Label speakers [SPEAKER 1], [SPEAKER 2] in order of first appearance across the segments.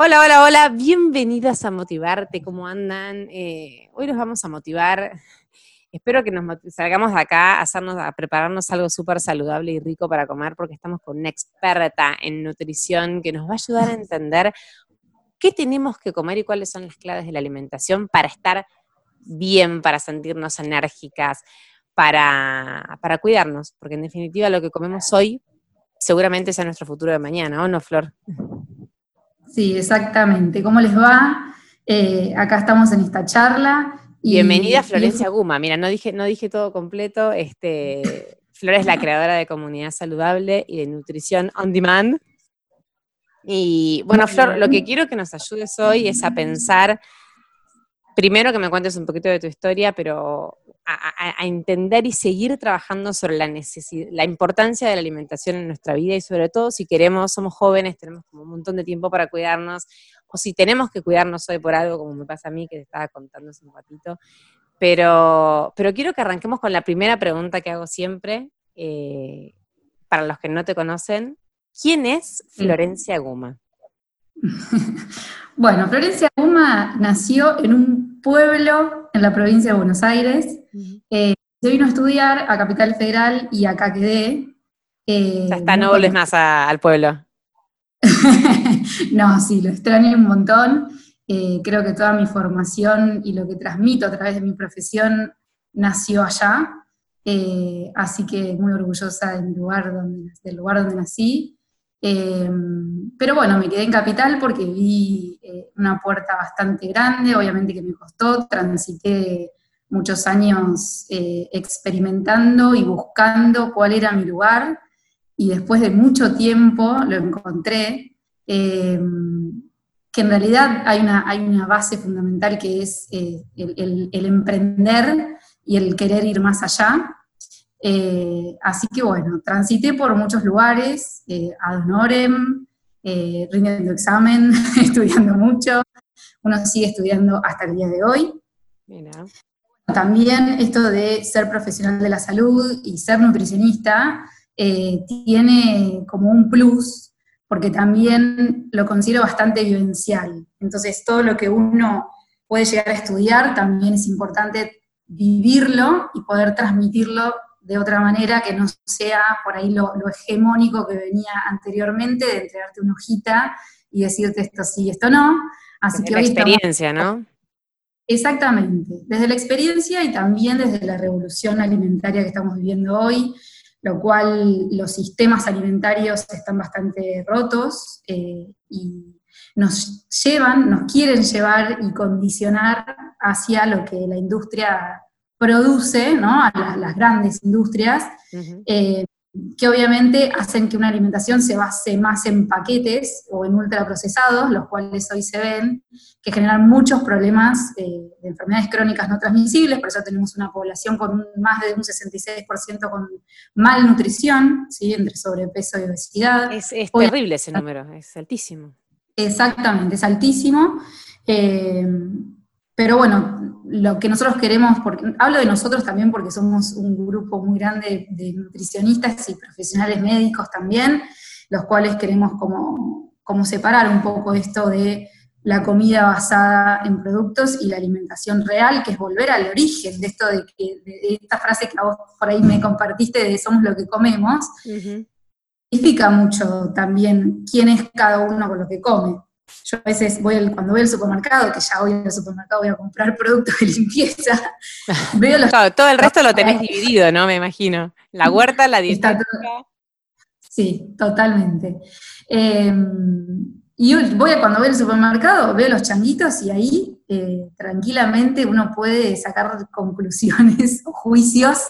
[SPEAKER 1] Hola, hola, hola, bienvenidas a Motivarte, ¿cómo andan? Eh, hoy nos vamos a motivar. Espero que nos salgamos de acá a, hacernos, a prepararnos algo súper saludable y rico para comer, porque estamos con una experta en nutrición que nos va a ayudar a entender qué tenemos que comer y cuáles son las claves de la alimentación para estar bien, para sentirnos enérgicas, para, para cuidarnos, porque en definitiva lo que comemos hoy seguramente sea nuestro futuro de mañana, ¿o no, Flor?
[SPEAKER 2] Sí, exactamente. ¿Cómo les va? Eh, acá estamos en esta charla.
[SPEAKER 1] Bienvenida Florencia Guma. Mira, no dije, no dije todo completo. Este, Flor es la creadora de Comunidad Saludable y de Nutrición On Demand. Y bueno, Flor, lo que quiero que nos ayudes hoy es a pensar, primero que me cuentes un poquito de tu historia, pero a, entender y seguir trabajando sobre la necesidad, la importancia de la alimentación en nuestra vida y sobre todo si queremos, somos jóvenes, tenemos como un montón de tiempo para cuidarnos, o si tenemos que cuidarnos hoy por algo, como me pasa a mí, que te estaba contando hace un ratito. Pero, pero quiero que arranquemos con la primera pregunta que hago siempre, eh, para los que no te conocen. ¿Quién es Florencia Guma?
[SPEAKER 2] Bueno, Florencia Guma nació en un pueblo en la provincia de Buenos Aires. Eh, se vino a estudiar a Capital Federal y acá quedé.
[SPEAKER 1] Eh, está, no más al pueblo.
[SPEAKER 2] no, sí, lo extraño un montón. Eh, creo que toda mi formación y lo que transmito a través de mi profesión nació allá. así que muy orgullosa del lugar donde, del lugar donde nací. Em, pero bueno, me quedé en Capital porque vi eh, una puerta bastante grande, obviamente que me costó, transité muchos años eh, experimentando y buscando cuál era mi lugar y después de mucho tiempo lo encontré, em, que en realidad hay una, hay una base fundamental que es eh, el, el emprender y el querer ir más allá. Eh, así que bueno, transité por muchos lugares, eh, ad honorem, eh, rindiendo examen, estudiando mucho, uno sigue estudiando hasta el día de hoy. También esto de ser profesional de la salud y ser nutricionista eh, tiene como un plus, porque también lo considero bastante vivencial. Entonces, todo lo que uno puede llegar a estudiar también es importante vivirlo y poder transmitirlo de otra manera que no sea por ahí lo, hegemónico que venía anteriormente de entregarte una hojita y decirte esto sí, esto no.
[SPEAKER 1] Así desde que la experiencia, ¿no?
[SPEAKER 2] Exactamente, desde la experiencia y también desde la revolución alimentaria que estamos viviendo hoy, lo cual los sistemas alimentarios están bastante rotos eh, y nos llevan, nos quieren llevar y condicionar hacia lo que la industria produce ¿no? a las grandes industrias, eh, que obviamente hacen que una alimentación se base más en paquetes o en ultraprocesados, los cuales hoy se ven, que generan muchos problemas eh, de enfermedades crónicas no transmisibles, por eso tenemos una población con más de un 66% con malnutrición, ¿sí? entre sobrepeso y obesidad.
[SPEAKER 1] Es, terrible ese número, es altísimo.
[SPEAKER 2] Exactamente, es altísimo. Eh, pero bueno, lo que nosotros queremos, porque, hablo de nosotros también porque somos un grupo muy grande de nutricionistas y profesionales médicos también, los cuales queremos como, como separar un poco esto de la comida basada en productos y la alimentación real, que es volver al origen de esto de, que, de esta frase que vos por ahí me compartiste de somos lo que comemos, significa mucho también quién es cada uno con lo que come. Yo a veces voy cuando voy al supermercado, que ya voy al supermercado, voy a comprar productos de limpieza.
[SPEAKER 1] veo todo el resto lo tenés dividido, ¿no? Me imagino. La huerta, la dieta.
[SPEAKER 2] Sí, totalmente. Em, y voy a, cuando voy al supermercado, veo los changuitos y ahí eh, tranquilamente uno puede sacar conclusiones o juicios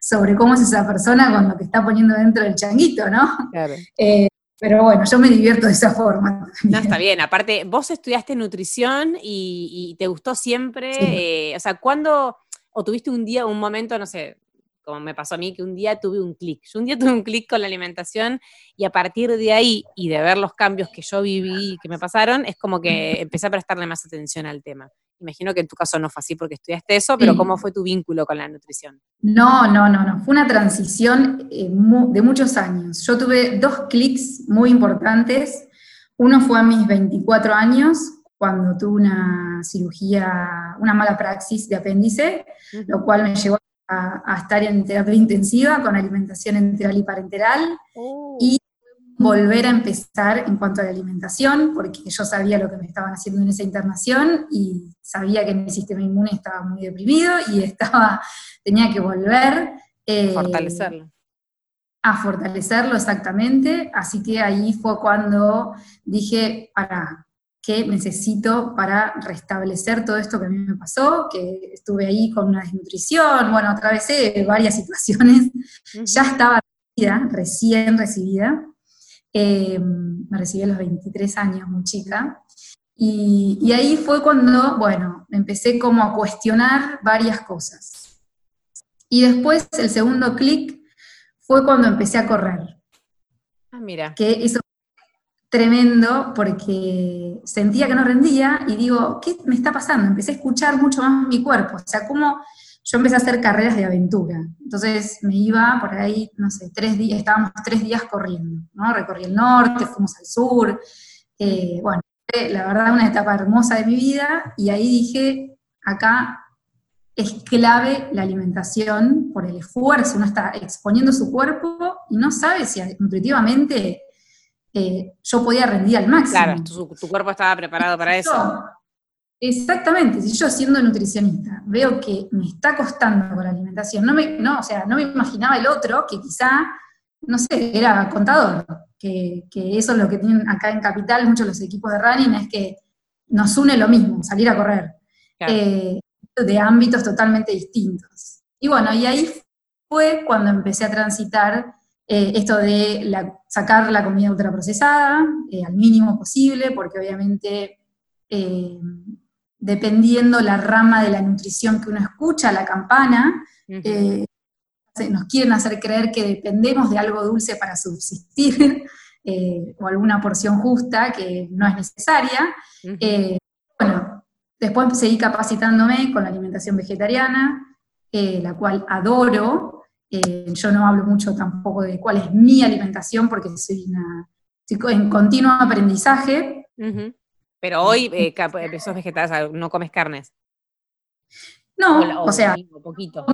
[SPEAKER 2] sobre cómo es esa persona con lo que está poniendo dentro del changuito, ¿no? Claro. Eh, pero bueno, yo me divierto de esa forma.
[SPEAKER 1] No, está bien. Aparte, vos estudiaste nutrición y, te gustó siempre. Eh, o sea, ¿cuándo, o tuviste un día, un momento, no sé, como me pasó a mí, que un día tuve un clic. Yo un día tuve un clic con la alimentación y a partir de ahí y de ver los cambios que yo viví, que me pasaron, es como que empecé a prestarle más atención al tema. Imagino que en tu caso no fue así porque estudiaste eso, pero ¿cómo fue tu vínculo con la nutrición?
[SPEAKER 2] No, no, no, no. Fue una transición eh, de muchos años. Yo tuve dos clics muy importantes. Uno fue a mis 24 años, cuando tuve una cirugía, una mala praxis de apéndice, lo cual me llevó a, estar en terapia intensiva con alimentación enteral y parenteral y volver a empezar en cuanto a la alimentación, porque yo sabía lo que me estaban haciendo en esa internación y sabía que mi sistema inmune estaba muy deprimido y estaba, tenía que volver.
[SPEAKER 1] Eh, fortalecerlo.
[SPEAKER 2] A fortalecerlo exactamente, así que ahí fue cuando dije, para, que necesito para restablecer todo esto que a mí me pasó, que estuve ahí con una desnutrición, bueno, atravesé varias situaciones, ya estaba recibida, recién recibida, eh, me recibí a los 23 años, muy chica, y, y, ahí fue cuando, bueno, empecé como a cuestionar varias cosas. Y después el segundo clic fue cuando empecé a correr.
[SPEAKER 1] Ah, mira.
[SPEAKER 2] Que eso tremendo porque sentía que no rendía y digo, ¿qué me está pasando? Empecé a escuchar mucho más mi cuerpo, o sea, como yo empecé a hacer carreras de aventura. Entonces me iba por ahí, no sé, tres días, estábamos tres días corriendo, ¿no? Recorrí el norte, fuimos al sur. Eh, bueno, la verdad una etapa hermosa de mi vida y ahí dije, acá es clave la alimentación por el esfuerzo, uno está exponiendo su cuerpo y no sabe si nutritivamente eh, yo podía rendir al máximo.
[SPEAKER 1] Claro, tu, cuerpo estaba preparado para eso.
[SPEAKER 2] Exactamente, si yo siendo nutricionista veo que me está costando con la alimentación, no me, no, o sea, no me imaginaba el otro que quizá, no sé, era contador, que, eso es lo que tienen acá en Capital muchos los equipos de running, es que nos une lo mismo, salir a correr, eh, de ámbitos totalmente distintos. Y bueno, y ahí fue cuando empecé a transitar eh, esto de sacar la comida ultraprocesada eh, al mínimo posible, porque obviamente dependiendo la rama de la nutrición que uno escucha, la campana, nos quieren hacer creer que dependemos de algo dulce para subsistir, o alguna porción justa que no es necesaria. bueno, después seguí capacitándome con la alimentación vegetariana, la cual adoro, eh, yo no hablo mucho tampoco de cuál es mi alimentación porque soy, una, en continuo aprendizaje.
[SPEAKER 1] Pero hoy eh, sos vegetales, no comes carnes.
[SPEAKER 2] No, o, sea, poquito.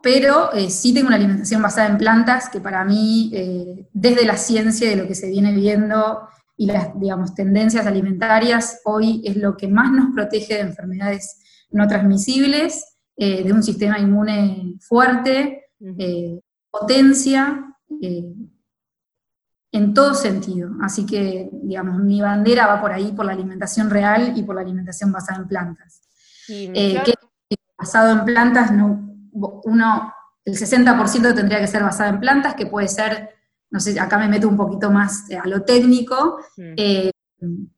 [SPEAKER 2] pero eh, sí tengo una alimentación basada en plantas que para mí, eh, desde la ciencia de lo que se viene viendo y las, digamos, tendencias alimentarias, hoy es lo que más nos protege de enfermedades no transmisibles, de un sistema inmune fuerte, eh, potencia eh, en todo sentido. Así que, digamos, mi bandera va por ahí, por la alimentación real y por la alimentación basada en plantas. Eh, basado en plantas, no, uno, el 60% tendría que ser basado en plantas, que puede ser, no sé, acá me meto un poquito más a lo técnico,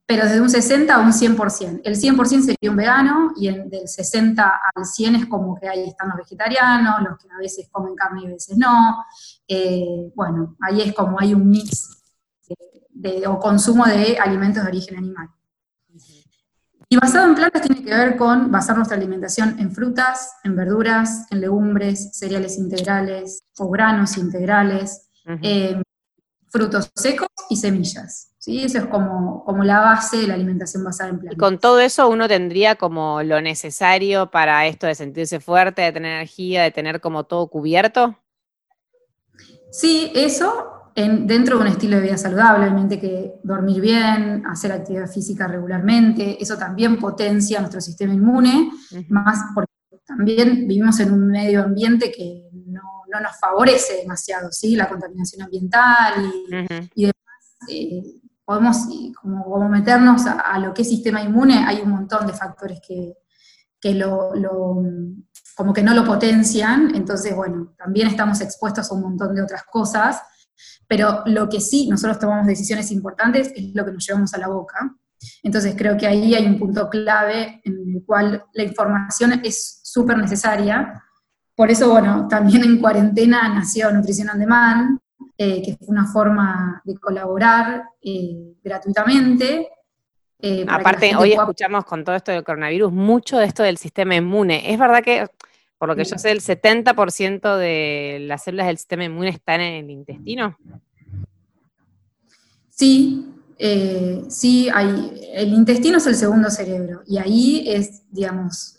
[SPEAKER 2] pero desde un 60 a un 100%. El 100% sería un vegano y el, del 60 al 100 es como que ahí están los vegetarianos, los que a veces comen carne y a veces no. Eh, bueno, ahí es como hay un mix de, o consumo de alimentos de origen animal. Y basado en plantas tiene que ver con basar nuestra alimentación en frutas, en verduras, en legumbres, cereales integrales o granos integrales, eh, frutos secos y semillas. ¿sí? Eso es como, como la base de la alimentación basada en plantas.
[SPEAKER 1] Y con todo eso uno tendría como lo necesario para esto de sentirse fuerte, de tener energía, de tener como todo cubierto.
[SPEAKER 2] Sí, eso en, dentro de un estilo de vida saludable, obviamente que dormir bien, hacer actividad física regularmente, eso también potencia nuestro sistema inmune, más porque también vivimos en un medio ambiente que no, nos favorece demasiado, ¿sí? La contaminación ambiental y, demás. Eh, podemos como, meternos a, lo que es sistema inmune, hay un montón de factores que, lo, como que no lo potencian, entonces bueno, también estamos expuestos a un montón de otras cosas Pero lo que sí nosotros tomamos decisiones importantes es lo que nos llevamos a la boca. Entonces creo que ahí hay un punto clave en el cual la información es súper necesaria. Por eso, bueno, también en cuarentena nació Nutrición on Demand, eh, que fue una forma de colaborar eh, gratuitamente.
[SPEAKER 1] Eh, Aparte, hoy escuchamos con todo esto del coronavirus mucho de esto del sistema inmune. Es verdad que, por lo que yo sé, el 70% de las células del sistema inmune están en el intestino.
[SPEAKER 2] Sí, sí, hay, el intestino es el segundo cerebro y ahí es, digamos,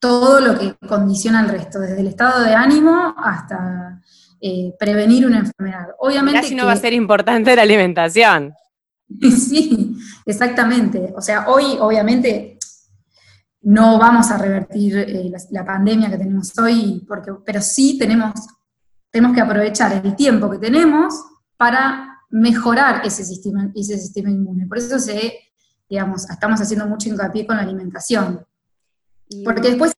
[SPEAKER 2] todo lo que condiciona el resto, desde el estado de ánimo hasta eh, prevenir una enfermedad. Obviamente.
[SPEAKER 1] Casi no va a ser importante la alimentación.
[SPEAKER 2] sí, exactamente. O sea, hoy, obviamente, no vamos a revertir eh, la, pandemia que tenemos hoy, porque, pero sí tenemos, tenemos que aprovechar el tiempo que tenemos para mejorar ese sistema, ese sistema inmune. Por eso se, digamos, estamos haciendo mucho hincapié con la alimentación. Porque después,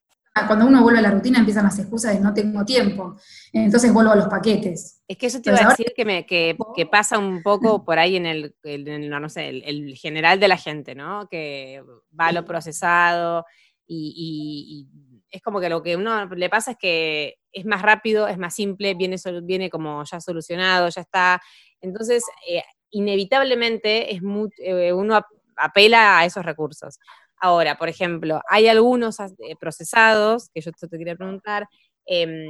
[SPEAKER 2] cuando uno vuelve a la rutina, empiezan las excusas de no tengo tiempo. Entonces vuelvo a los paquetes.
[SPEAKER 1] Es que eso te iba a decir que, me, que, pasa un poco por ahí en el, no sé, el, general de la gente, ¿no? Que va a lo procesado y, es como que lo que uno le pasa es que es más rápido, es más simple, viene, viene como ya solucionado, ya está. Entonces, eh, inevitablemente es eh, uno apela a esos recursos. Ahora, por ejemplo, hay algunos eh, procesados, que yo te quería preguntar, em,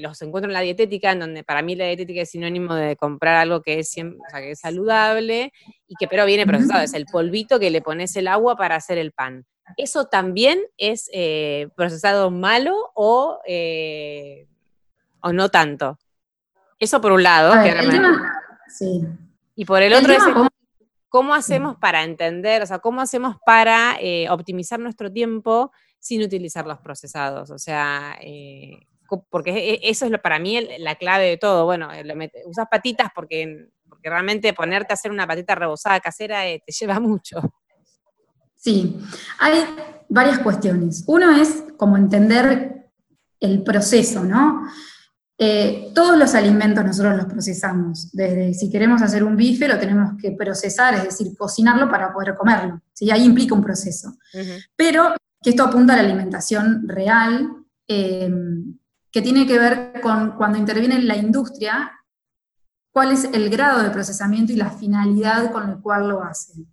[SPEAKER 1] los encuentro en la dietética, en donde para mí la dietética es sinónimo de comprar algo que es, que es saludable y que pero viene procesado, es el polvito que le pones el agua para hacer el pan. ¿Eso también es eh, procesado malo o, eh, o no tanto? Eso por un lado. sí. Y por el, otro es... ¿Cómo hacemos para entender, o sea, cómo hacemos para eh, optimizar nuestro tiempo sin utilizar los procesados? O sea, eh, porque e, e, eso es lo, para mí la clave de todo. Bueno, usas patitas porque, porque realmente ponerte a hacer una patita rebozada casera eh, te lleva mucho.
[SPEAKER 2] Sí, hay varias cuestiones. Uno es como entender el proceso, ¿no? Eh, todos los alimentos nosotros los procesamos, desde si queremos hacer un bife lo tenemos que procesar, es decir, cocinarlo para poder comerlo, ¿sí? ahí implica un proceso. Pero que esto apunta a la alimentación real, eh, que tiene que ver con cuando interviene la industria, cuál es el grado de procesamiento y la finalidad con la cual lo hacen.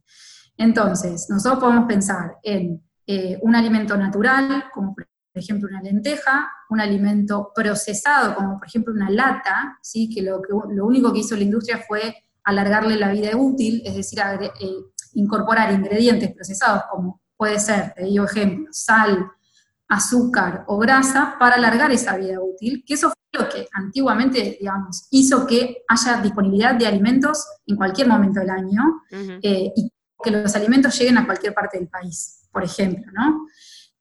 [SPEAKER 2] Entonces, nosotros podemos pensar en eh, un alimento natural, como por por ejemplo, una lenteja, un alimento procesado, como por ejemplo una lata, ¿sí? que, lo, lo único que hizo la industria fue alargarle la vida útil, es decir, eh, incorporar ingredientes procesados, como puede ser, te digo ejemplo, sal, azúcar o grasa, para alargar esa vida útil, que eso fue lo que antiguamente, digamos, hizo que haya disponibilidad de alimentos en cualquier momento del año eh, y que los alimentos lleguen a cualquier parte del país, por ejemplo, ¿no?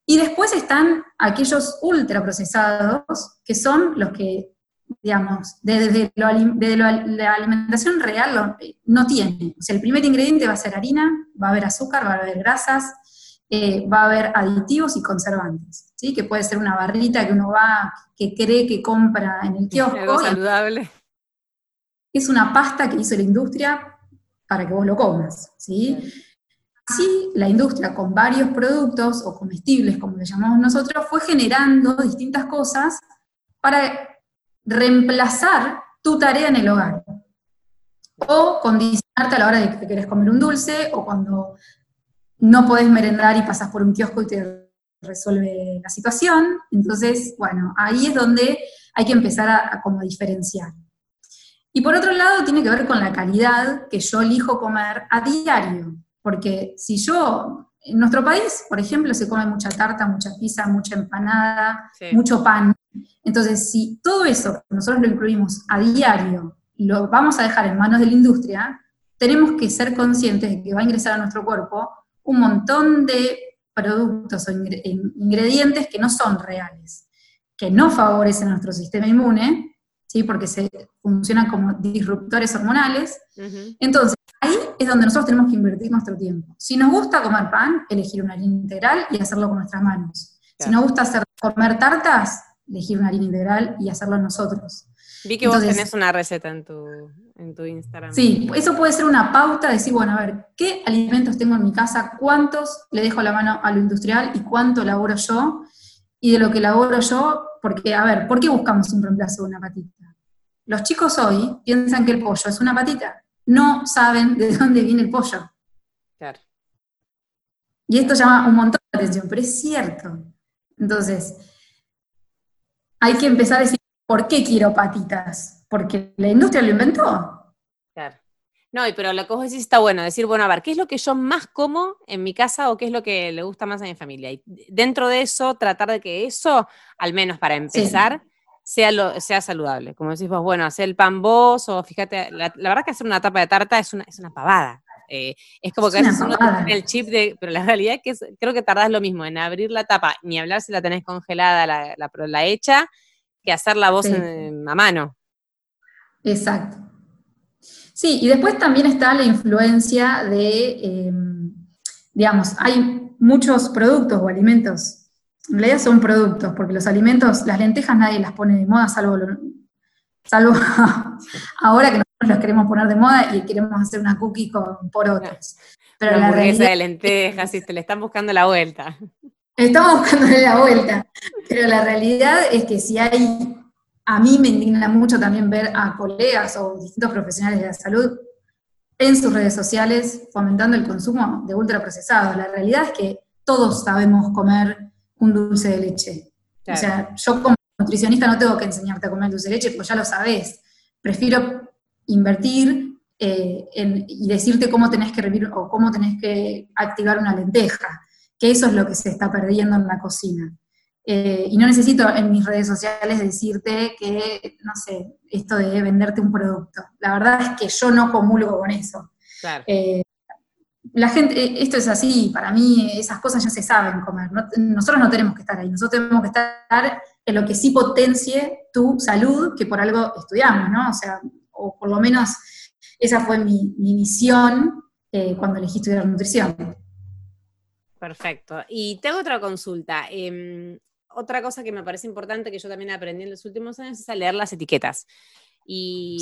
[SPEAKER 2] Y después están aquellos ultraprocesados, que son los que, digamos, desde, la alimentación real no tiene. O sea, el primer ingrediente va a ser harina, va a haber azúcar, va a haber grasas, eh, va a haber aditivos y conservantes, ¿sí? Que puede ser una barrita que uno va, que cree que compra en el kiosco.
[SPEAKER 1] Algo saludable.
[SPEAKER 2] Es una pasta que hizo la industria para que vos lo comas, ¿sí? Así, la industria con varios productos o comestibles, como le llamamos nosotros, fue generando distintas cosas para reemplazar tu tarea en el hogar. O condicionarte a la hora de que querés comer un dulce, o cuando no podés merendar y pasas por un kiosco y te resuelve la situación. Entonces, bueno, ahí es donde hay que empezar a, a como diferenciar. Y por otro lado, tiene que ver con la calidad que yo elijo comer a diario. Porque si yo, en nuestro país, por ejemplo, se come mucha tarta, mucha pizza, mucha empanada, mucho pan. Entonces, si todo eso nosotros lo incluimos a diario, lo vamos a dejar en manos de la industria, tenemos que ser conscientes de que va a ingresar a nuestro cuerpo un montón de productos o ingredientes que no son reales, que no favorecen a nuestro sistema inmune, ¿sí? porque se funcionan como disruptores hormonales. Entonces, Ahí es donde nosotros tenemos que invertir nuestro tiempo. Si nos gusta comer pan, elegir una harina integral y hacerlo con nuestras manos. Si nos gusta hacer, comer tartas, elegir una harina integral y hacerlo nosotros.
[SPEAKER 1] Vi que vos tenés una receta en tu, en tu Instagram.
[SPEAKER 2] Sí, eso puede ser una pauta, de decir, bueno, a ver, ¿qué alimentos tengo en mi casa? ¿Cuántos le dejo la mano a lo industrial y cuánto laboro yo? Y de lo que laboro yo, porque, a ver, ¿por qué buscamos un reemplazo de una patita? Los chicos hoy piensan que el pollo es una patita, no saben de dónde viene el pollo. Claro. Y esto llama un montón de atención, pero es cierto. Entonces, hay que empezar a decir, ¿por qué quiero patitas? Porque la industria lo inventó.
[SPEAKER 1] No, pero lo que vos decís está bueno, decir, bueno, a ver, ¿qué es lo que yo más como en mi casa o qué es lo que le gusta más a mi familia? Y dentro de eso, tratar de que eso, al menos para empezar, sea, lo, sea saludable. Como decís vos, bueno, hacer el pan vos, o fíjate, la, verdad que hacer una tapa de tarta es una, es una pavada. Eh, es como que a veces uno tiene el chip de, pero la realidad es que creo que tardás lo mismo en abrir la tapa, ni hablar si la tenés congelada, la, la, la hecha, que hacer la voz a mano.
[SPEAKER 2] Exacto. Sí, y después también está la influencia de, em, digamos, hay muchos productos o alimentos, en realidad son productos, porque los alimentos, las lentejas nadie las pone de moda, salvo, salvo ahora que nosotros las queremos poner de moda y queremos hacer una cookie con porotos.
[SPEAKER 1] Pero la hamburguesa de lentejas, y te le están buscando la vuelta.
[SPEAKER 2] Estamos buscándole la vuelta, pero la realidad es que si hay a mí me indigna mucho también ver a colegas o distintos profesionales de la salud en sus redes sociales fomentando el consumo de ultraprocesados. La realidad es que todos sabemos comer un dulce de leche. O sea, yo como nutricionista no tengo que enseñarte a comer dulce de leche, porque ya lo sabes. Prefiero invertir eh, y decirte cómo tenés que revivir o cómo tenés que activar una lenteja, que eso es lo que se está perdiendo en la cocina. Eh, y no necesito en mis redes sociales decirte que, no sé, esto de venderte un producto. La verdad es que yo no comulgo con eso. Eh, la gente, esto es así, para mí esas cosas ya se saben comer. nosotros no tenemos que estar ahí, nosotros tenemos que estar en lo que sí potencie tu salud, que por algo estudiamos, ¿no? O sea, o por lo menos esa fue mi, mi visión eh, cuando elegí estudiar nutrición.
[SPEAKER 1] Perfecto. Y tengo otra consulta. Em, otra cosa que me parece importante que yo también aprendí en los últimos años es a leer las etiquetas. Y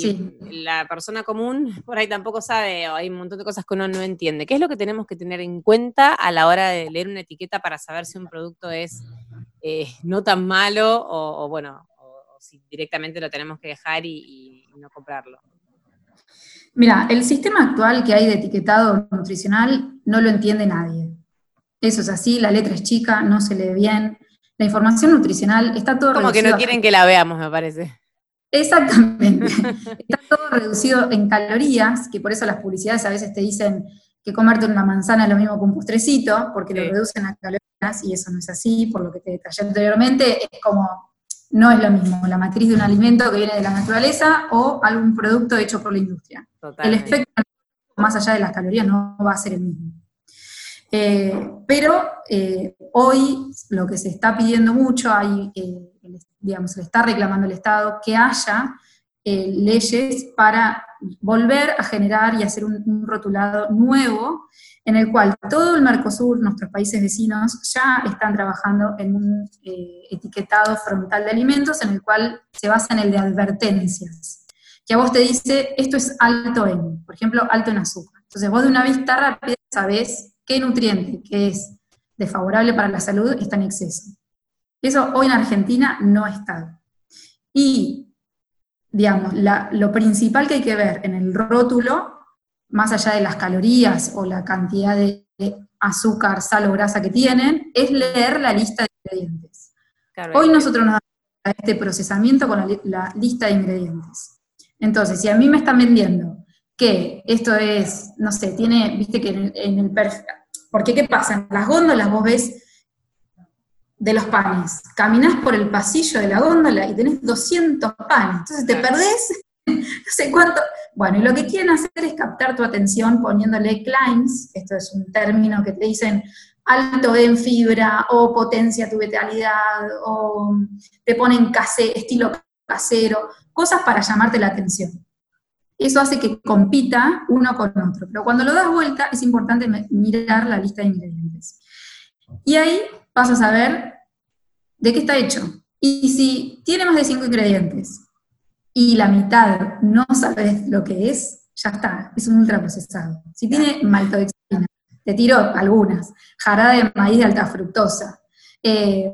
[SPEAKER 1] la persona común por ahí tampoco sabe, o hay un montón de cosas que uno no entiende. ¿Qué es lo que tenemos que tener en cuenta a la hora de leer una etiqueta para saber si un producto es eh, no tan malo o, bueno, o, si directamente lo tenemos que dejar y, y no comprarlo?
[SPEAKER 2] Mira, el sistema actual que hay de etiquetado nutricional no lo entiende nadie. Eso es así, la letra es chica, no se lee bien, la información nutricional está todo
[SPEAKER 1] Como que no quieren que la veamos, me parece.
[SPEAKER 2] Exactamente. está todo reducido en calorías, que por eso las publicidades a veces te dicen que comerte una manzana es lo mismo que un postrecito, porque lo reducen a calorías, y eso no es así, por lo que te detallé anteriormente, es como, no es lo mismo la matriz de un alimento que viene de la naturaleza o algún producto hecho por la industria. El efecto, más allá de las calorías, no va a ser el mismo. Eh, pero eh, hoy lo que se está pidiendo mucho, hay, eh, digamos, le está reclamando el Estado que haya leyes para volver a generar y hacer un, rotulado nuevo en el cual todo el Mercosur, nuestros países vecinos, ya están trabajando en un etiquetado frontal de alimentos en el cual se basa en el de advertencias, que a vos te dice, esto es alto en, por ejemplo, alto en azúcar. Entonces vos de una vista rápida sabés qué nutriente que es desfavorable para la salud está en exceso. Eso hoy en Argentina no está. Y, digamos, lo principal que hay que ver en el rótulo, más allá de las calorías o la cantidad de azúcar, sal o grasa que tienen, es leer la lista de ingredientes. Hoy nosotros nos damos este procesamiento con la, la, lista de ingredientes. Entonces, si a mí me están vendiendo que esto es, no sé, tiene, viste que en el, perfil, porque ¿qué pasa? En las góndolas vos ves de los panes, caminás por el pasillo de la góndola y tenés 200 panes, entonces te perdés no sé cuánto. Bueno, y lo que quieren hacer es captar tu atención poniéndole clients, esto es un término que te dicen alto en fibra o potencia tu vitalidad o te ponen case, estilo casero, cosas para llamarte la atención eso hace que compita uno con otro. Pero cuando lo das vuelta es importante mirar la lista de ingredientes. Y ahí vas a saber de qué está hecho. Y si tiene más de cinco ingredientes, y la mitad no sabes lo que es, ya está, es un ultraprocesado. Si tiene maltodextrina, te tiro algunas, jarabe de maíz de alta fructosa, eh,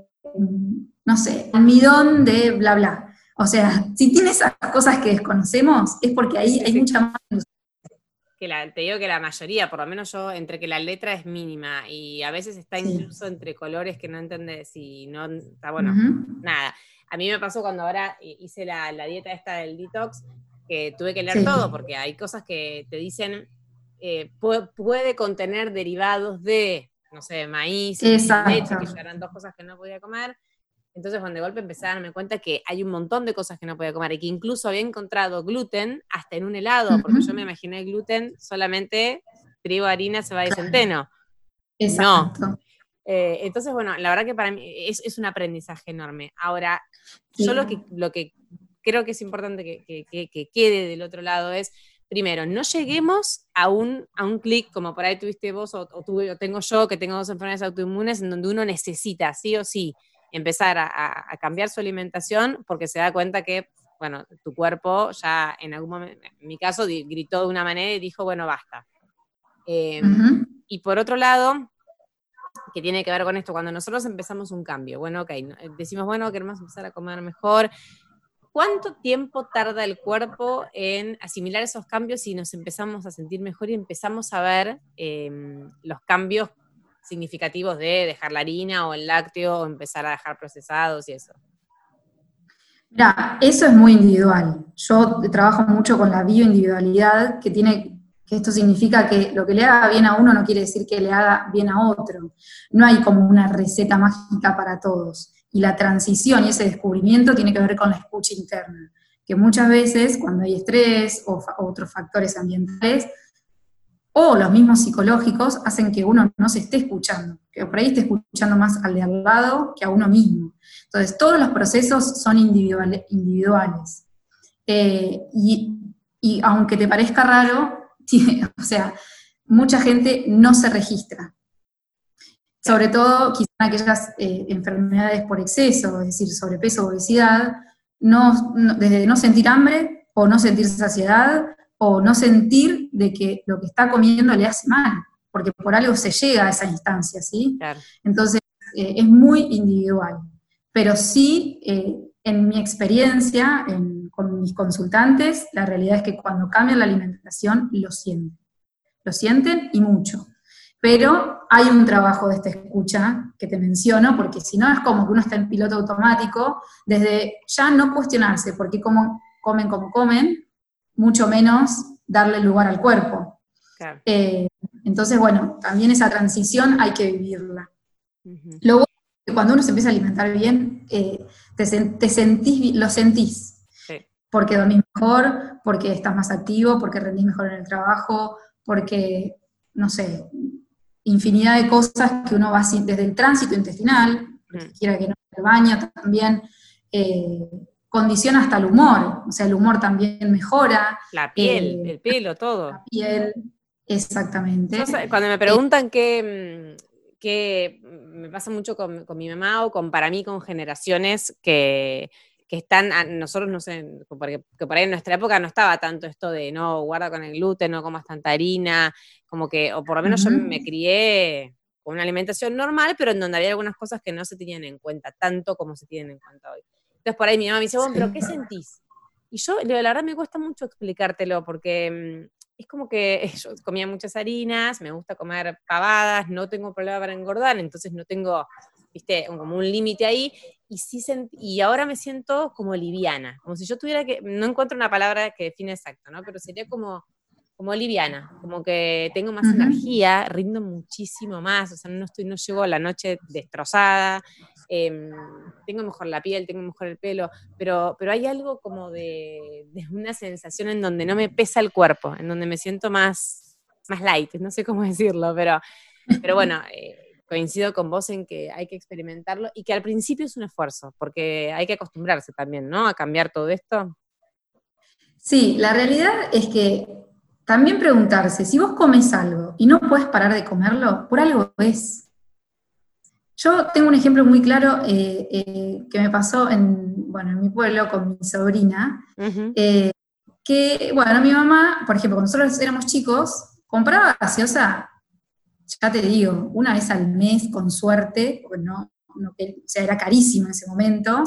[SPEAKER 2] no sé, almidón de bla bla. O sea, si tiene esas cosas que desconocemos, es porque ahí hay mucha más
[SPEAKER 1] que te digo que la mayoría, por lo menos yo, entre que la letra es mínima y a veces está incluso entre colores que no entiendes y no está bueno, nada. A mí me pasó cuando ahora hice la, dieta esta del detox, que tuve que leer todo, porque hay cosas que te dicen, eh, puede, contener derivados de, no sé, maíz, leche, que eran dos cosas que no podía comer, entonces, cuando de golpe empecé a darme cuenta que hay un montón de cosas que no podía comer y que incluso había encontrado gluten hasta en un helado, porque yo me imaginé gluten solamente trigo, harina, cebada y centeno. Exacto. No. Eh, entonces, bueno, la verdad que para mí es, un aprendizaje enorme. Ahora, yo lo que, lo que creo que es importante que, quede del otro lado es, primero, no lleguemos a un, a un clic como por ahí tuviste vos o, o, o tengo yo, que tengo dos enfermedades autoinmunes, en donde uno necesita sí o sí empezar a, cambiar su alimentación porque se da cuenta que, bueno, tu cuerpo ya en algún momento, en mi caso, gritó de una manera y dijo, bueno, basta. Em, y por otro lado, que tiene que ver con esto, cuando nosotros empezamos un cambio, bueno, ok, decimos, bueno, queremos empezar a comer mejor. ¿Cuánto tiempo tarda el cuerpo en asimilar esos cambios y nos empezamos a sentir mejor y empezamos a ver em, los cambios significativos de dejar la harina o el lácteo o empezar a dejar procesados y eso?
[SPEAKER 2] Mira, eso es muy individual. Yo trabajo mucho con la bioindividualidad, que tiene, que esto significa que lo que le haga bien a uno no quiere decir que le haga bien a otro. No hay como una receta mágica para todos. Y la transición y ese descubrimiento tiene que ver con la escucha interna, que muchas veces cuando hay estrés o otros factores ambientales, o los mismos psicológicos hacen que uno no se esté escuchando, que por ahí esté escuchando más al de al lado que a uno mismo. Entonces, todos los procesos son individuales. Eh, y, aunque te parezca raro, o sea, mucha gente no se registra. Sobre todo, quizás en aquellas eh, enfermedades por exceso, es decir, sobrepeso obesidad, no, desde no sentir hambre o no sentir saciedad o no sentir de que lo que está comiendo le hace mal, porque por algo se llega a esa instancia, ¿sí? Entonces, eh, es muy individual. Pero sí, eh, en mi experiencia con mis consultantes, la realidad es que cuando cambian la alimentación, lo sienten. Lo sienten y mucho. Pero hay un trabajo de esta escucha que te menciono, porque si no es como que uno está en piloto automático, desde ya no cuestionarse, porque como comen como comen, mucho menos darle lugar al cuerpo. Eh, entonces, bueno, también esa transición hay que vivirla. Luego, cuando uno se empieza a alimentar bien, eh, te, sentís, lo sentís. Porque dormís mejor, porque estás más activo, porque rendís mejor en el trabajo, porque, no sé, infinidad de cosas que uno va desde el tránsito intestinal, quiera que no, el baño también, eh, condiciona hasta el humor, o sea, el humor también mejora.
[SPEAKER 1] La piel, eh, el pelo, todo.
[SPEAKER 2] La piel, exactamente.
[SPEAKER 1] cuando me preguntan qué, mm, me pasa mucho con, mi mamá o con para mí con generaciones que, están, nosotros no sé, porque por ahí en nuestra época no estaba tanto esto de no, guarda con el gluten, no comas tanta harina, como que, o por lo menos yo me crié con una alimentación normal, pero en donde había algunas cosas que no se tenían en cuenta tanto como se tienen en cuenta hoy. Entonces por ahí mi mamá me dice, bueno, pero ¿qué sentís? Y yo, la verdad, me cuesta mucho explicártelo porque mm, es como que yo comía muchas harinas, me gusta comer pavadas, no tengo problema para engordar, entonces no tengo, viste, como un límite ahí. Y, sí y ahora me siento como liviana, como si yo tuviera que, no encuentro una palabra que define exacto, ¿no? Pero sería como, como liviana, como que tengo más energía, rindo muchísimo más, o sea, no, estoy, no llego a la noche destrozada, Em, tengo mejor la piel, tengo mejor el pelo, pero, pero hay algo como de, una sensación en donde no me pesa el cuerpo, en donde me siento más, más light, no sé cómo decirlo, pero, pero bueno, eh, coincido con vos en que hay que experimentarlo y que al principio es un esfuerzo, porque hay que acostumbrarse también, ¿no? A cambiar todo esto.
[SPEAKER 2] Sí, la realidad es que también preguntarse, si vos comes algo y no puedes parar de comerlo, por algo es. Yo tengo un ejemplo muy claro eh, eh, que me pasó en, bueno, en mi pueblo con mi sobrina, eh, que, bueno, mi mamá, por ejemplo, cuando nosotros éramos chicos, compraba gaseosa, ya te digo, una vez al mes con suerte, porque no, o sea, era carísimo en ese momento,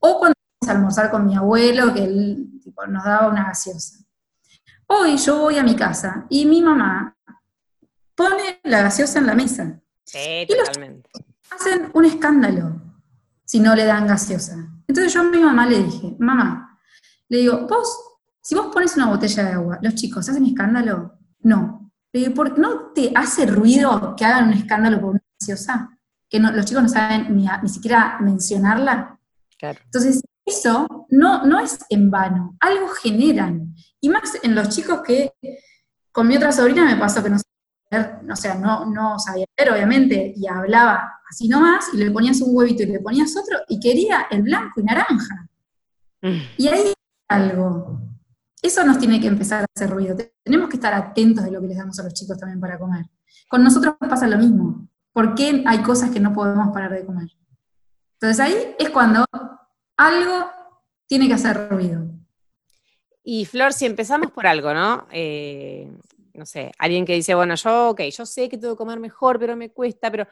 [SPEAKER 2] o cuando íbamos a almorzar con mi abuelo, que él nos daba una gaseosa. Hoy yo voy a mi casa y mi mamá pone la gaseosa en la mesa.
[SPEAKER 1] Sí, totalmente
[SPEAKER 2] hacen un escándalo si no le dan gaseosa. Entonces yo a mi mamá le dije, mamá, le digo, vos, si vos pones una botella de agua, ¿los chicos hacen escándalo? No. Le digo, ¿por no te hace ruido que hagan un escándalo por una gaseosa? Que los chicos no saben ni, ni siquiera mencionarla. Entonces, eso no, no es en vano, algo generan. Y más en los chicos que, con mi otra sobrina me pasó que no o sea, no, no sabía leer, obviamente, y hablaba así nomás, y le ponías un huevito y le ponías otro, y quería el blanco y naranja. Mm. Y ahí algo. Eso nos tiene que empezar a hacer ruido. Tenemos que estar atentos de lo que les damos a los chicos también para comer. Con nosotros pasa lo mismo. ¿Por qué hay cosas que no podemos parar de comer? Entonces ahí es cuando algo tiene que hacer ruido.
[SPEAKER 1] Y Flor, si empezamos por algo, ¿no? Eh, no sé, alguien que dice, bueno, yo, ok, yo sé que tengo que comer mejor, pero me cuesta, pero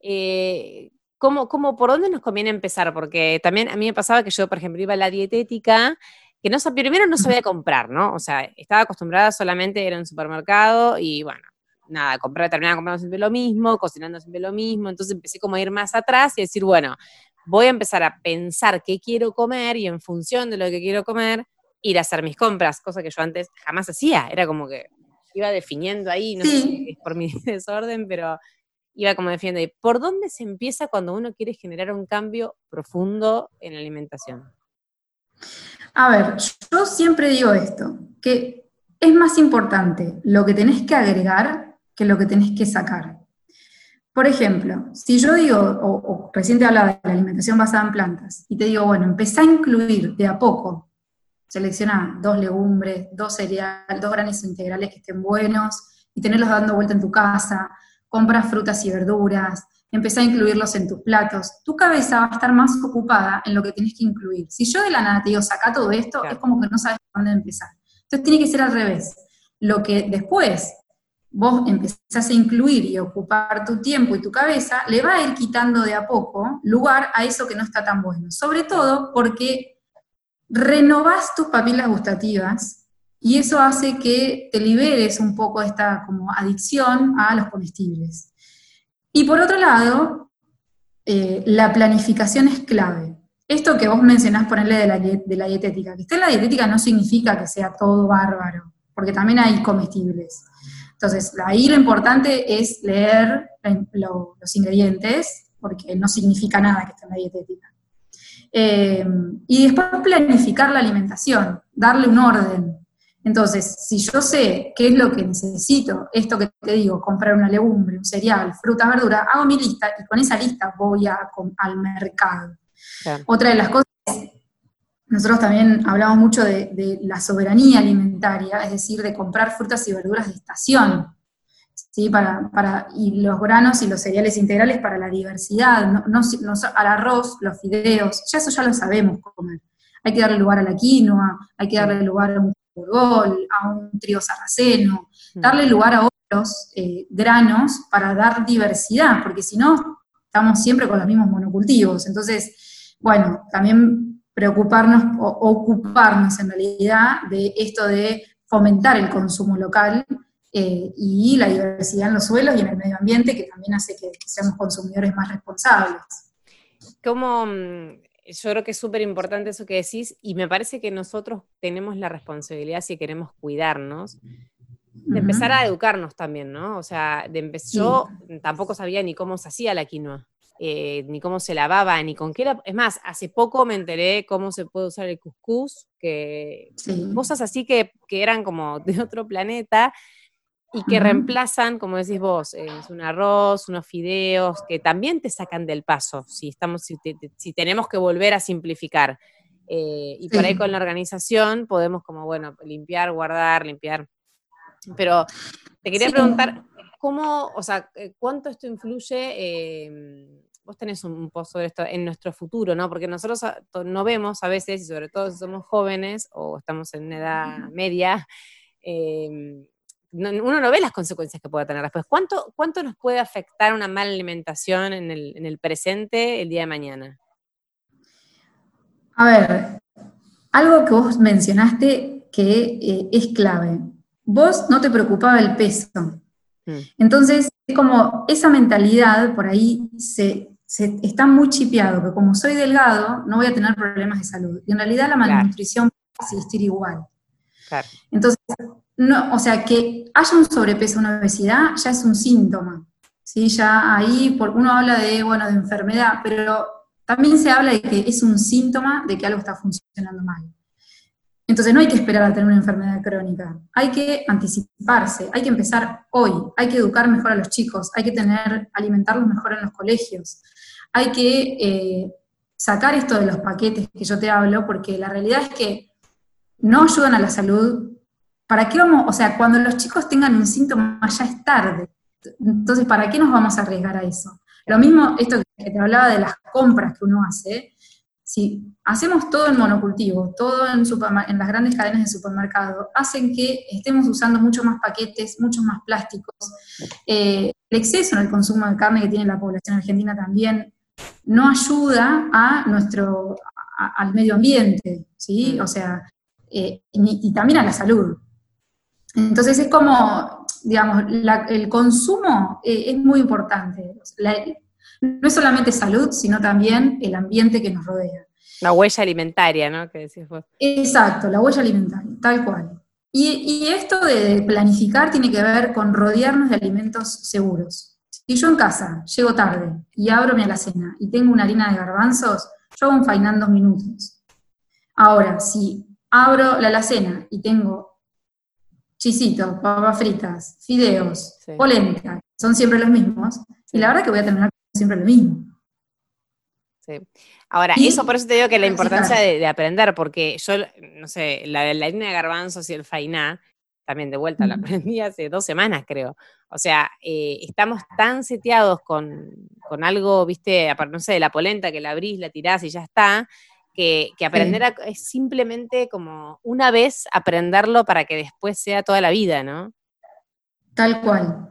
[SPEAKER 1] eh, ¿cómo, cómo, por dónde nos conviene empezar? Porque también a mí me pasaba que yo, por ejemplo, iba a la dietética, que no primero no sabía comprar, ¿no? O sea, estaba acostumbrada solamente a ir a un supermercado y bueno, nada, comprar, terminaba comprando siempre lo mismo, cocinando siempre lo mismo, entonces empecé como a ir más atrás y decir, bueno, voy a empezar a pensar qué quiero comer y en función de lo que quiero comer, ir a hacer mis compras, cosa que yo antes jamás hacía, era como que iba definiendo ahí, no sé si es por mi desorden, pero iba como definiendo. ¿Y por dónde se empieza cuando uno quiere generar un cambio profundo en la alimentación?
[SPEAKER 2] A ver, yo siempre digo esto, que es más importante lo que tenés que agregar que lo que tenés que sacar. Por ejemplo, si yo digo, o, o recién te hablaba de la alimentación basada en plantas, y te digo, bueno, empezá a incluir de a poco selecciona dos legumbres, dos cereales, dos granos integrales que estén buenos y tenerlos dando vuelta en tu casa, compras frutas y verduras, empezá a incluirlos en tus platos. Tu cabeza va a estar más ocupada en lo que tienes que incluir. Si yo de la nada te digo, saca todo esto, es como que no sabes dónde empezar. Entonces tiene que ser al revés. Lo que después vos empezás a incluir y ocupar tu tiempo y tu cabeza, le va a ir quitando de a poco lugar a eso que no está tan bueno. Sobre todo porque renovás tus papilas gustativas y eso hace que te liberes un poco de esta como adicción a los comestibles. Y por otro lado, eh, la planificación es clave. Esto que vos mencionás ponerle de la, de la dietética, que esté en la dietética no significa que sea todo bárbaro, porque también hay comestibles. Entonces, ahí lo importante es leer los ingredientes, porque no significa nada que esté en la dietética. Eh, y después planificar la alimentación, darle un orden. Entonces, si yo sé qué es lo que necesito, esto que te digo, comprar una legumbre, un cereal, fruta, verdura, hago mi lista y con esa lista voy a, al mercado. Otra de las cosas, nosotros también hablamos mucho de, de la soberanía alimentaria, es decir, de comprar frutas y verduras de estación. ¿sí? Para, para, y los granos y los cereales integrales para la diversidad, no, no, al arroz, los fideos, ya eso ya lo sabemos comer. Hay que darle lugar a la quinoa, hay que darle lugar a un burgol, a un trigo sarraceno, darle lugar a otros eh, granos para dar diversidad, porque si no, estamos siempre con los mismos monocultivos. Entonces, bueno, también preocuparnos o ocuparnos en realidad de esto de fomentar el consumo local eh, y la diversidad en los suelos y en el medio ambiente, que también hace que, seamos consumidores más responsables.
[SPEAKER 1] Como mm, yo creo que es súper importante eso que decís, y me parece que nosotros tenemos la responsabilidad, si queremos cuidarnos, de empezar a educarnos también, ¿no? O sea, de yo tampoco sabía ni cómo se hacía la quinoa, eh, ni cómo se lavaba, ni con qué era. Es más, hace poco me enteré cómo se puede usar el cuscús, que cosas así que, que, eran como de otro planeta, y que reemplazan, como decís vos, es un arroz, unos fideos, que también te sacan del paso, si, estamos, si, tenemos que volver a simplificar. Eh, y por ahí con la organización podemos como, bueno, limpiar, guardar, limpiar. Pero te quería preguntar, ¿cómo, o sea, eh, cuánto esto influye em, vos tenés un, post sobre esto, en nuestro futuro, ¿no? Porque nosotros no vemos a veces, y sobre todo si somos jóvenes o estamos en una edad media, em, uno no ve las consecuencias que puede tener después. ¿Cuánto, ¿Cuánto nos puede afectar una mala alimentación en el, en el presente el día de mañana?
[SPEAKER 2] A ver, algo que vos mencionaste que eh, es clave. Vos no te preocupaba el peso. Mm. Entonces, es como esa mentalidad por ahí se, está muy chipeado, que como soy delgado, no voy a tener problemas de salud. Y en realidad la malnutrición puede existir igual. Entonces, no, o sea, que haya un sobrepeso, una obesidad, ya es un síntoma. ¿sí? Ya ahí por, uno habla de, bueno, de enfermedad, pero también se habla de que es un síntoma de que algo está funcionando mal. Entonces no hay que esperar a tener una enfermedad crónica, hay que anticiparse, hay que empezar hoy, hay que educar mejor a los chicos, hay que tener, alimentarlos mejor en los colegios, hay que eh, sacar esto de los paquetes que yo te hablo, porque la realidad es que no ayudan a la salud. ¿Para qué vamos? O sea, cuando los chicos tengan un síntoma ya es tarde. Entonces, ¿para qué nos vamos a arriesgar a eso? Lo mismo, esto que te hablaba de las compras que uno hace, si hacemos todo en monocultivo, todo en, en, las grandes cadenas de supermercado, hacen que estemos usando mucho más paquetes, muchos más plásticos. Eh, el exceso en el consumo de carne que tiene la población argentina también no ayuda a nuestro, al medio ambiente, ¿sí? Mm. O sea, eh, y, también a la salud. Entonces es como, digamos, el consumo eh, es muy importante. no es solamente salud, sino también el ambiente que nos rodea.
[SPEAKER 1] La huella alimentaria, ¿no? Que decís vos.
[SPEAKER 2] Exacto, la huella alimentaria, tal cual. Y, esto de planificar tiene que ver con rodearnos de alimentos seguros. Si yo en casa llego tarde y abro mi alacena y tengo una harina de garbanzos, yo hago un fainá en dos minutos. Ahora, si abro la alacena y tengo chisitos, papas fritas, fideos, polenta, son siempre los mismos, y la verdad que voy a terminar siempre lo mismo.
[SPEAKER 1] Sí. Ahora, eso por eso te digo que la importancia de, aprender, porque yo, no sé, la, la harina de garbanzos y el fainá, también de vuelta la aprendí hace dos semanas, creo. O sea, eh, estamos tan seteados con, con, algo, viste, no sé, de la polenta, que la abrís, la tirás y ya está, que, aprender es simplemente como una vez aprenderlo para que después sea toda la vida, ¿no?
[SPEAKER 2] Tal cual.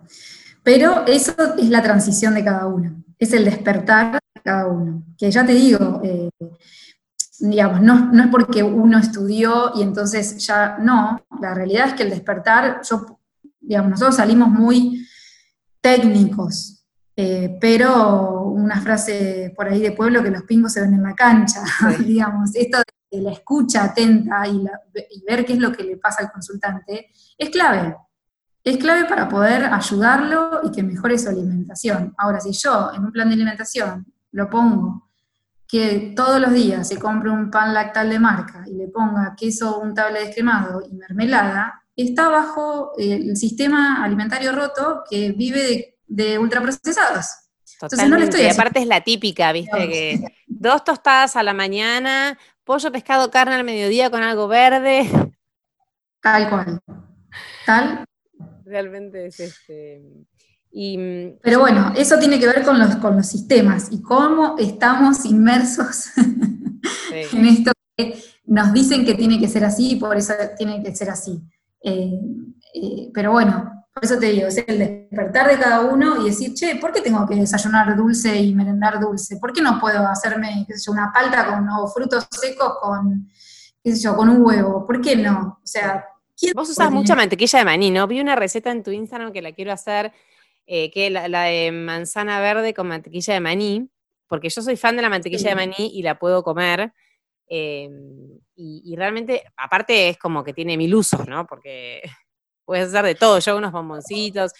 [SPEAKER 2] Pero eso es la transición de cada uno, es el despertar de cada uno. Que ya te digo, eh, digamos, no, no, es porque uno estudió y entonces ya no, la realidad es que el despertar, yo, digamos, nosotros salimos muy técnicos, eh, pero una frase por ahí de pueblo que los pingos se ven en la cancha, digamos, esto de la escucha atenta y, ver qué es lo que le pasa al consultante, es clave. Es clave para poder ayudarlo y que mejore su alimentación. Ahora, si yo en un plan de alimentación lo pongo que todos los días se compre un pan lactal de marca y le ponga queso untable descremado y mermelada, está bajo el sistema alimentario roto que vive de de ultraprocesados.
[SPEAKER 1] Entonces no le estoy y aparte es la típica, viste, que dos tostadas a la mañana, pollo, pescado, carne al mediodía con algo verde.
[SPEAKER 2] Tal cual. Tal.
[SPEAKER 1] Realmente es este.
[SPEAKER 2] Mm, Pero bueno, eso tiene que ver con los, con los sistemas y cómo estamos inmersos en esto que nos dicen que tiene que ser así y por eso tiene que ser así. Eh, eh, pero bueno, por eso te digo, es el despertar de cada uno y decir, che, ¿por qué tengo que desayunar dulce y merendar dulce? ¿Por qué no puedo hacerme, qué sé yo, una palta con frutos secos con, qué sé yo, con un huevo? ¿Por qué no? O sea,
[SPEAKER 1] Vos usás mucha mantequilla de maní, ¿no? Vi una receta en tu Instagram que la quiero hacer, eh, que la, de manzana verde con mantequilla de maní, porque yo soy fan de la mantequilla de maní y la puedo comer. Em, y, y, realmente, aparte es como que tiene mil usos, ¿no? Porque puedes hacer de todo, yo unos bomboncitos,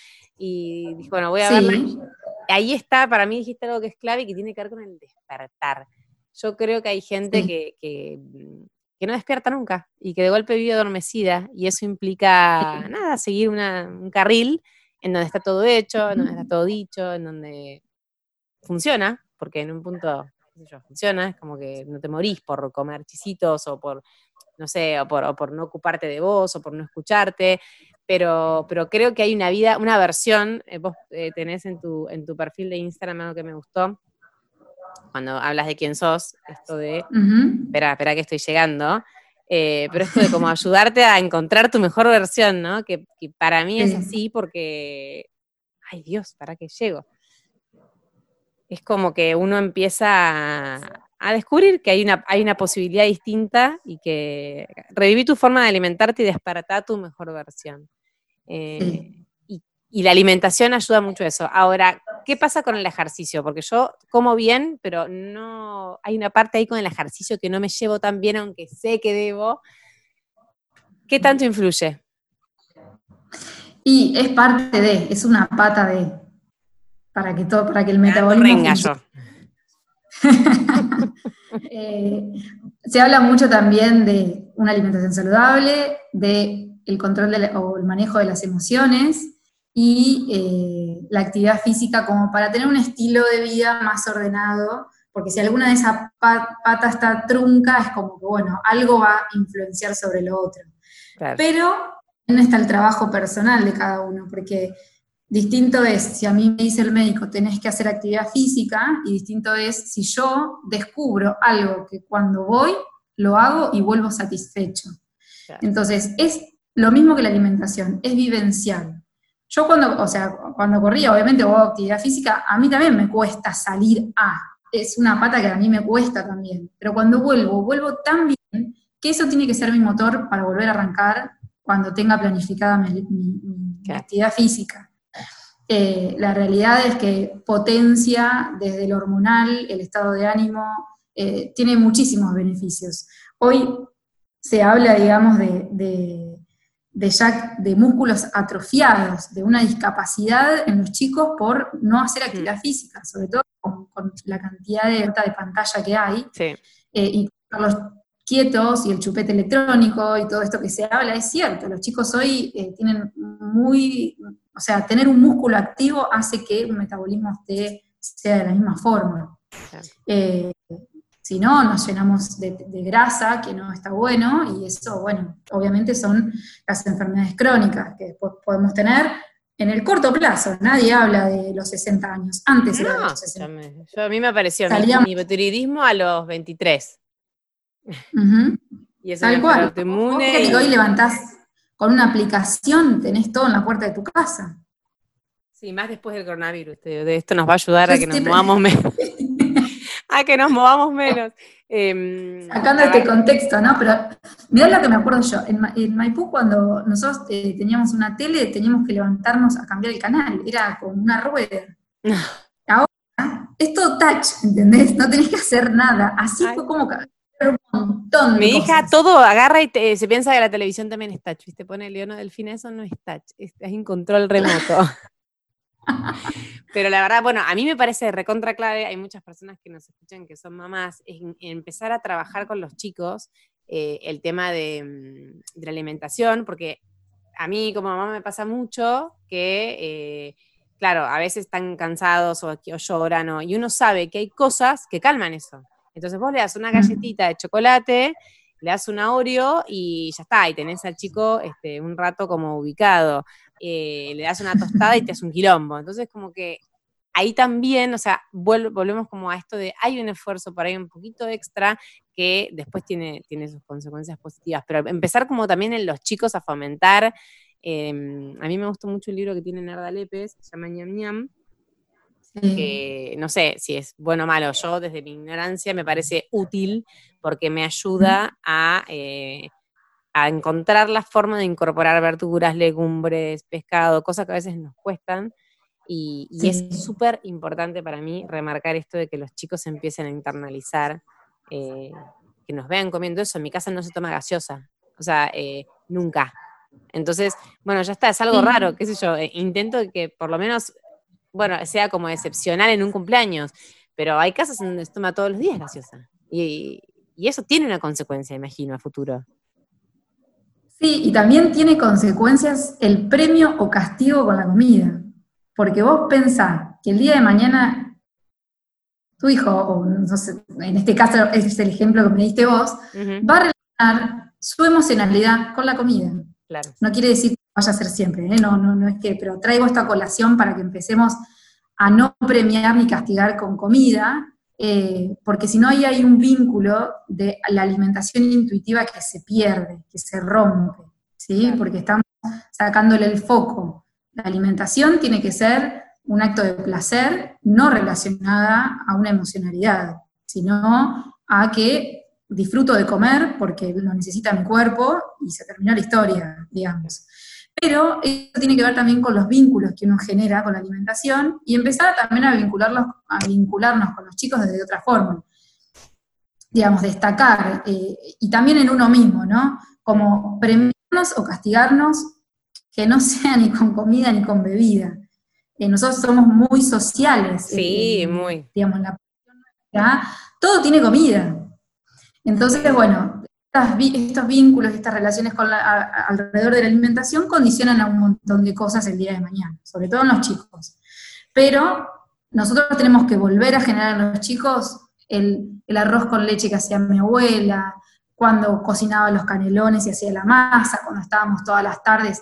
[SPEAKER 1] y dije, bueno, voy a ver. Ahí está, para mí dijiste algo que es clave y que tiene que ver con el despertar. Yo creo que hay gente que, que, no despierta nunca y que de golpe vive adormecida y eso implica, nada, seguir un carril en donde está todo hecho, en donde está todo dicho, en donde funciona, porque en un punto funciona, es como que no te morís por comer chisitos o por, no sé, o por, o por no ocuparte de vos o por no escucharte, pero, pero creo que hay una vida, una versión, eh, vos eh, tenés en tu, en tu perfil de Instagram algo que me gustó, cuando hablas de quién sos, esto de, espera, espera que estoy llegando, eh, pero esto de como ayudarte a encontrar tu mejor versión, ¿no? Que, para mí es así porque, ay Dios, ¿para qué llego? Es como que uno empieza a, descubrir que hay una, hay una posibilidad distinta y que reviví tu forma de alimentarte y despertar tu mejor versión. Eh, y la alimentación ayuda mucho a eso. Ahora, ¿qué pasa con el ejercicio? Porque yo como bien, pero no hay una parte ahí con el ejercicio que no me llevo tan bien, aunque sé que debo. ¿Qué tanto influye?
[SPEAKER 2] Y es parte de, es una pata de, para que todo, para que el metabolismo. eh, se habla mucho también de una alimentación saludable, de el control o el manejo de las emociones y eh, la actividad física como para tener un estilo de vida más ordenado, porque si alguna de esas patas está trunca, es como que, bueno, algo va a influenciar sobre lo otro. Pero no está el trabajo personal de cada uno, porque distinto es si a mí me dice el médico tenés que hacer actividad física, y distinto es si yo descubro algo que cuando voy lo hago y vuelvo satisfecho. Entonces, es lo mismo que la alimentación, es vivencial. Yo cuando, o sea, cuando corría, obviamente, o actividad física, a mí también me cuesta salir a. Es una pata que a mí me cuesta también. Pero cuando vuelvo, vuelvo tan bien que eso tiene que ser mi motor para volver a arrancar cuando tenga planificada mi, actividad física. Eh, la realidad es que potencia desde el hormonal, el estado de ánimo, eh, tiene muchísimos beneficios. Hoy se habla, digamos, de de, ya, de músculos atrofiados, de una discapacidad en los chicos por no hacer actividad física, sobre todo con, la cantidad de, de pantalla que hay, eh, y los quietos y el chupete electrónico y todo esto que se habla, es cierto, los chicos hoy eh, tienen muy, o sea, tener un músculo activo hace que el metabolismo esté, sea de la misma forma. Eh, si no, nos llenamos de, grasa, que no está bueno, y eso, bueno, obviamente son las enfermedades crónicas que después podemos tener en el corto plazo. Nadie habla de los 60 años, antes de los 60.
[SPEAKER 1] Yo, a mí me apareció mi hipotiroidismo a los 23.
[SPEAKER 2] Y eso Tal cual. Y hoy levantás con una aplicación, tenés todo en la puerta de tu casa.
[SPEAKER 1] Sí, más después del coronavirus. De esto nos va a ayudar a que nos movamos menos. A que nos movamos menos.
[SPEAKER 2] Eh, Sacando este contexto, ¿no? Pero mirá lo que me acuerdo yo. En, Maipú, cuando nosotros eh, teníamos una tele, teníamos que levantarnos a cambiar el canal. Era como una rueda. Ahora es todo touch, ¿entendés? No tenés que hacer nada. Así fue como un montón
[SPEAKER 1] Mi hija todo agarra y se piensa que la televisión también es touch. ¿Viste? Pone Leono Delfín, eso no es touch, es, es en control remoto. Pero la verdad, bueno, a mí me parece recontra clave, hay muchas personas que nos escuchan que son mamás, es empezar a trabajar con los chicos eh, el tema de, mm, de, la alimentación, porque a mí como mamá me pasa mucho que, eh, claro, a veces están cansados o, lloran, y uno sabe que hay cosas que calman eso. Entonces vos le das una galletita de chocolate, le das una Oreo y ya está, y tenés al chico este, un rato como ubicado. Eh, le das una tostada y te hace un quilombo. Entonces, como que ahí también, o sea, volvemos como a esto de hay un esfuerzo por ahí un poquito extra que después tiene, tiene sus consecuencias positivas. Pero empezar como también en los chicos a fomentar. Em, a mí me gustó mucho el libro que tiene Nerda Lepes, se llama Ñam Ñam, que no sé si es bueno o malo, yo desde mi ignorancia me parece útil porque me ayuda a eh, a encontrar la forma de incorporar verduras, legumbres, pescado, cosas que a veces nos cuestan. Y, es súper importante para mí remarcar esto de que los chicos empiecen a internalizar, eh, que nos vean comiendo eso. En mi casa no se toma gaseosa, o sea, eh, nunca. Entonces, bueno, ya está, es algo raro, qué sé yo, eh, intento que por lo menos, bueno, sea como excepcional en un cumpleaños, pero hay casas donde se toma todos los días gaseosa. Y, y eso tiene una consecuencia, imagino, a futuro.
[SPEAKER 2] Sí, y también tiene consecuencias el premio o castigo con la comida. Porque vos pensás que el día de mañana tu hijo, o no sé, en este caso es el ejemplo que me diste vos, va a relacionar su emocionalidad con la comida. Claro. No quiere decir que vaya a ser siempre, ¿eh? no, no, no es que, pero traigo esta colación para que empecemos a no premiar ni castigar con comida, eh, porque si no ahí hay un vínculo de la alimentación intuitiva que se pierde, que se rompe, ¿sí? Porque estamos sacándole el foco. La alimentación tiene que ser un acto de placer no relacionada a una emocionalidad, sino a que disfruto de comer porque lo necesita mi cuerpo y se terminó la historia, digamos. Pero eso tiene que ver también con los vínculos que uno genera con la alimentación y empezar también a, vincularlos, a vincularnos con los chicos desde otra forma. Digamos, destacar, eh, y también en uno mismo, ¿no? Como premiarnos o castigarnos que no sea ni con comida ni con bebida. Eh, nosotros somos muy sociales.
[SPEAKER 1] Sí, muy.
[SPEAKER 2] Digamos, la todo tiene comida. Entonces, bueno, estos vínculos, estas relaciones con alrededor de la alimentación condicionan a un montón de cosas el día de mañana, sobre todo en los chicos. Pero nosotros tenemos que volver a generar en los chicos el, el arroz con leche que hacía mi abuela, cuando cocinaba los canelones y hacía la masa, cuando estábamos todas las tardes.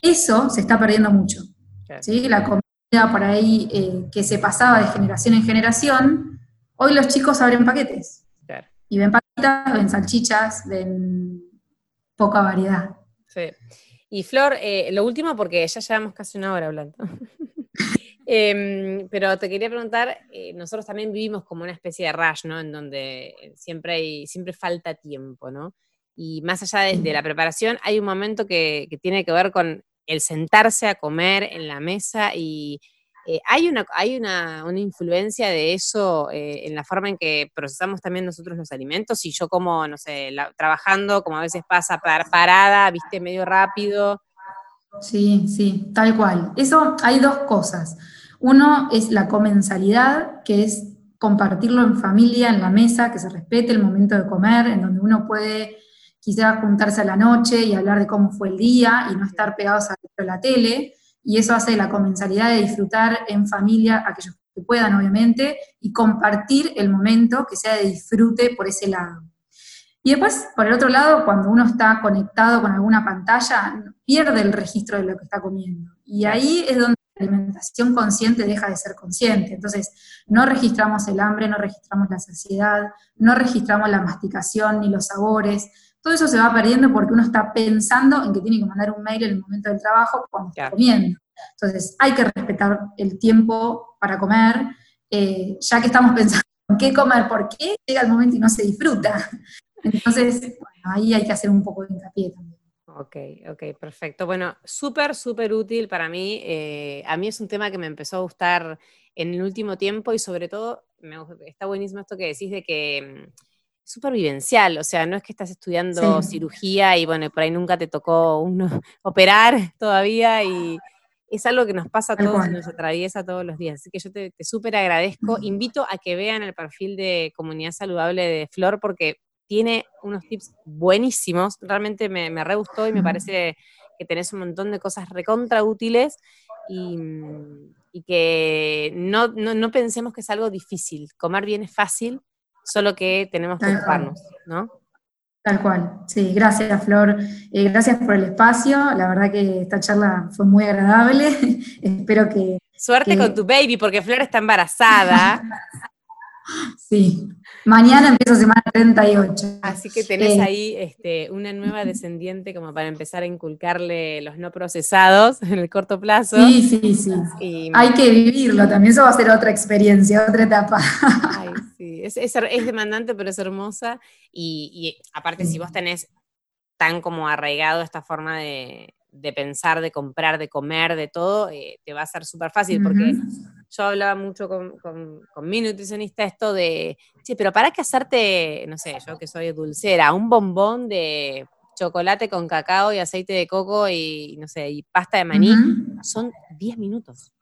[SPEAKER 2] Eso se está perdiendo mucho. ¿sí? La comida por ahí eh, que se pasaba de generación en generación, hoy los chicos abren paquetes. Y ven ven salchichas, ven poca variedad.
[SPEAKER 1] Sí. Y Flor, eh, lo último, porque ya llevamos casi una hora hablando. Em, pero te quería preguntar, eh, nosotros también vivimos como una especie de rush, ¿no? En donde siempre, hay, siempre falta tiempo, ¿no? Y más allá de, la preparación, hay un momento que, que, tiene que ver con el sentarse a comer en la mesa y eh, ¿Hay, una, hay una, influencia de eso eh, en la forma en que procesamos también nosotros los alimentos? Y yo como, no sé, trabajando, como a veces pasa parada, viste, medio rápido.
[SPEAKER 2] Sí, sí, tal cual. Eso hay dos cosas. Uno es la comensalidad, que es compartirlo en familia, en la mesa, que se respete el momento de comer, en donde uno puede quizás juntarse a la noche y hablar de cómo fue el día y no estar pegados a la tele y eso hace la comensalidad de disfrutar en familia, aquellos que puedan obviamente, y compartir el momento que sea de disfrute por ese lado. Y después, por el otro lado, cuando uno está conectado con alguna pantalla, pierde el registro de lo que está comiendo. Y ahí es donde la alimentación consciente deja de ser consciente. Entonces, no registramos el hambre, no registramos la saciedad, no registramos la masticación ni los sabores, todo eso se va perdiendo porque uno está pensando en que tiene que mandar un mail en el momento del trabajo cuando está comiendo. Entonces, hay que respetar el tiempo para comer, eh, ya que estamos pensando en qué comer, por qué llega el momento y no se disfruta. Entonces, bueno, ahí hay que hacer un poco de hincapié también.
[SPEAKER 1] Ok, ok, perfecto. Bueno, súper, súper útil para mí. Eh, a mí es un tema que me empezó a gustar en el último tiempo y sobre todo, me, está buenísimo esto que decís de que mm, súper vivencial, o sea, no es que estás estudiando cirugía y bueno, por ahí nunca te tocó uno operar todavía y es algo que nos pasa a todos y nos atraviesa todos los días. Así que yo te, súper agradezco. Invito a que vean el perfil de Comunidad Saludable de Flor porque tiene unos tips buenísimos. Realmente me, me re gustó y me parece que tenés un montón de cosas recontra útiles y, que no, no pensemos que es algo difícil. Comer bien es fácil solo que tenemos que ocuparnos, ¿no?
[SPEAKER 2] Tal cual, sí, gracias Flor, eh, gracias por el espacio, la verdad que esta charla fue muy agradable, espero que...
[SPEAKER 1] Suerte con tu baby, porque Flor está embarazada.
[SPEAKER 2] sí, Mañana empieza semana 38.
[SPEAKER 1] Así que tenés eh, ahí este, una nueva descendiente como para empezar a inculcarle los no procesados en el corto plazo.
[SPEAKER 2] Sí, sí, sí. Hay que vivirlo también, eso va a ser otra experiencia, otra etapa.
[SPEAKER 1] Ay, sí, es, es, demandante, pero es hermosa. Y, aparte, si vos tenés tan como arraigado esta forma de, pensar, de comprar, de comer, de todo, eh, te va a ser súper fácil, porque yo hablaba mucho con, con, mi nutricionista esto de, sí, pero ¿para qué hacerte, no sé, yo que soy dulcera, un bombón de chocolate con cacao y aceite de coco y, no sé, y pasta de maní? Son 10 minutos.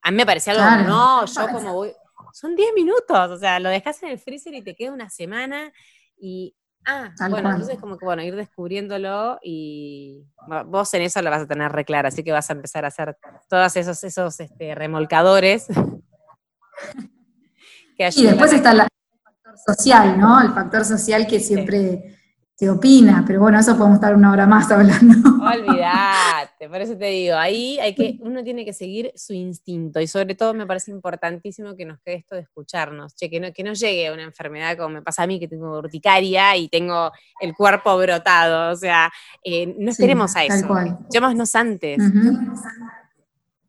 [SPEAKER 1] A mí me parecía algo, no, yo como voy, son 10 minutos, o sea, lo dejas en el freezer y te queda una semana y Ah, bueno, entonces como que bueno, ir descubriéndolo y vos en eso lo vas a tener re claro, así que vas a empezar a hacer todos esos, esos este, remolcadores.
[SPEAKER 2] y después está el factor social, ¿no? El factor social que siempre se opina, pero bueno, eso podemos estar una hora más hablando.
[SPEAKER 1] Olvídate, por eso te digo, ahí hay que, uno tiene que seguir su instinto y sobre todo me parece importantísimo que nos quede esto de escucharnos, che, que no, que no llegue una enfermedad como me pasa a mí, que tengo urticaria y tengo el cuerpo brotado, o sea, eh, no esperemos a eso, llamémonos antes.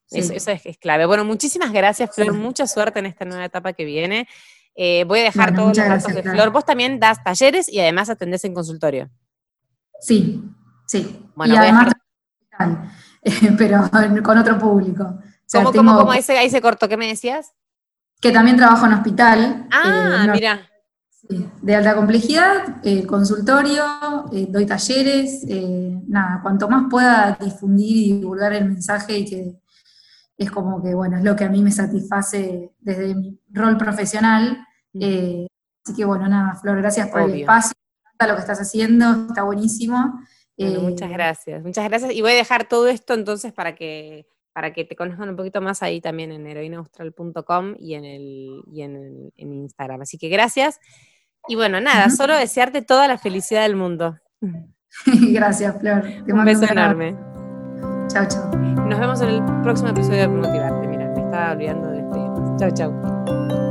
[SPEAKER 1] Eso, es, clave. Bueno, muchísimas gracias, Flor, mucha suerte en esta nueva etapa que viene. Eh, voy a dejar todos los datos de Flor. Vos también das talleres y además atendés en consultorio.
[SPEAKER 2] Sí, sí. Bueno, y además, pero con otro público.
[SPEAKER 1] ¿Cómo, cómo, cómo? Ahí, se, ahí se cortó, ¿qué me decías?
[SPEAKER 2] Que también trabajo en hospital.
[SPEAKER 1] Ah, eh, mira.
[SPEAKER 2] de alta complejidad, eh, consultorio, doy talleres, nada, cuanto más pueda difundir y divulgar el mensaje y que es como que, bueno, es lo que a mí me satisface desde mi rol profesional, eh, así que bueno, nada, Flor, gracias por el espacio, lo que estás haciendo, está buenísimo.
[SPEAKER 1] muchas eh, gracias, muchas gracias. Y voy a dejar todo esto entonces para que, para que te conozcan un poquito más ahí también en heroinaustral.com y, en, el, y en, Instagram. Así que gracias. Y bueno, nada, solo desearte toda la felicidad del mundo.
[SPEAKER 2] gracias, Flor.
[SPEAKER 1] un beso enorme.
[SPEAKER 2] Chao, chao.
[SPEAKER 1] Nos vemos en el próximo episodio de Motivarte. Mira, me estaba olvidando de este. Chao, chao.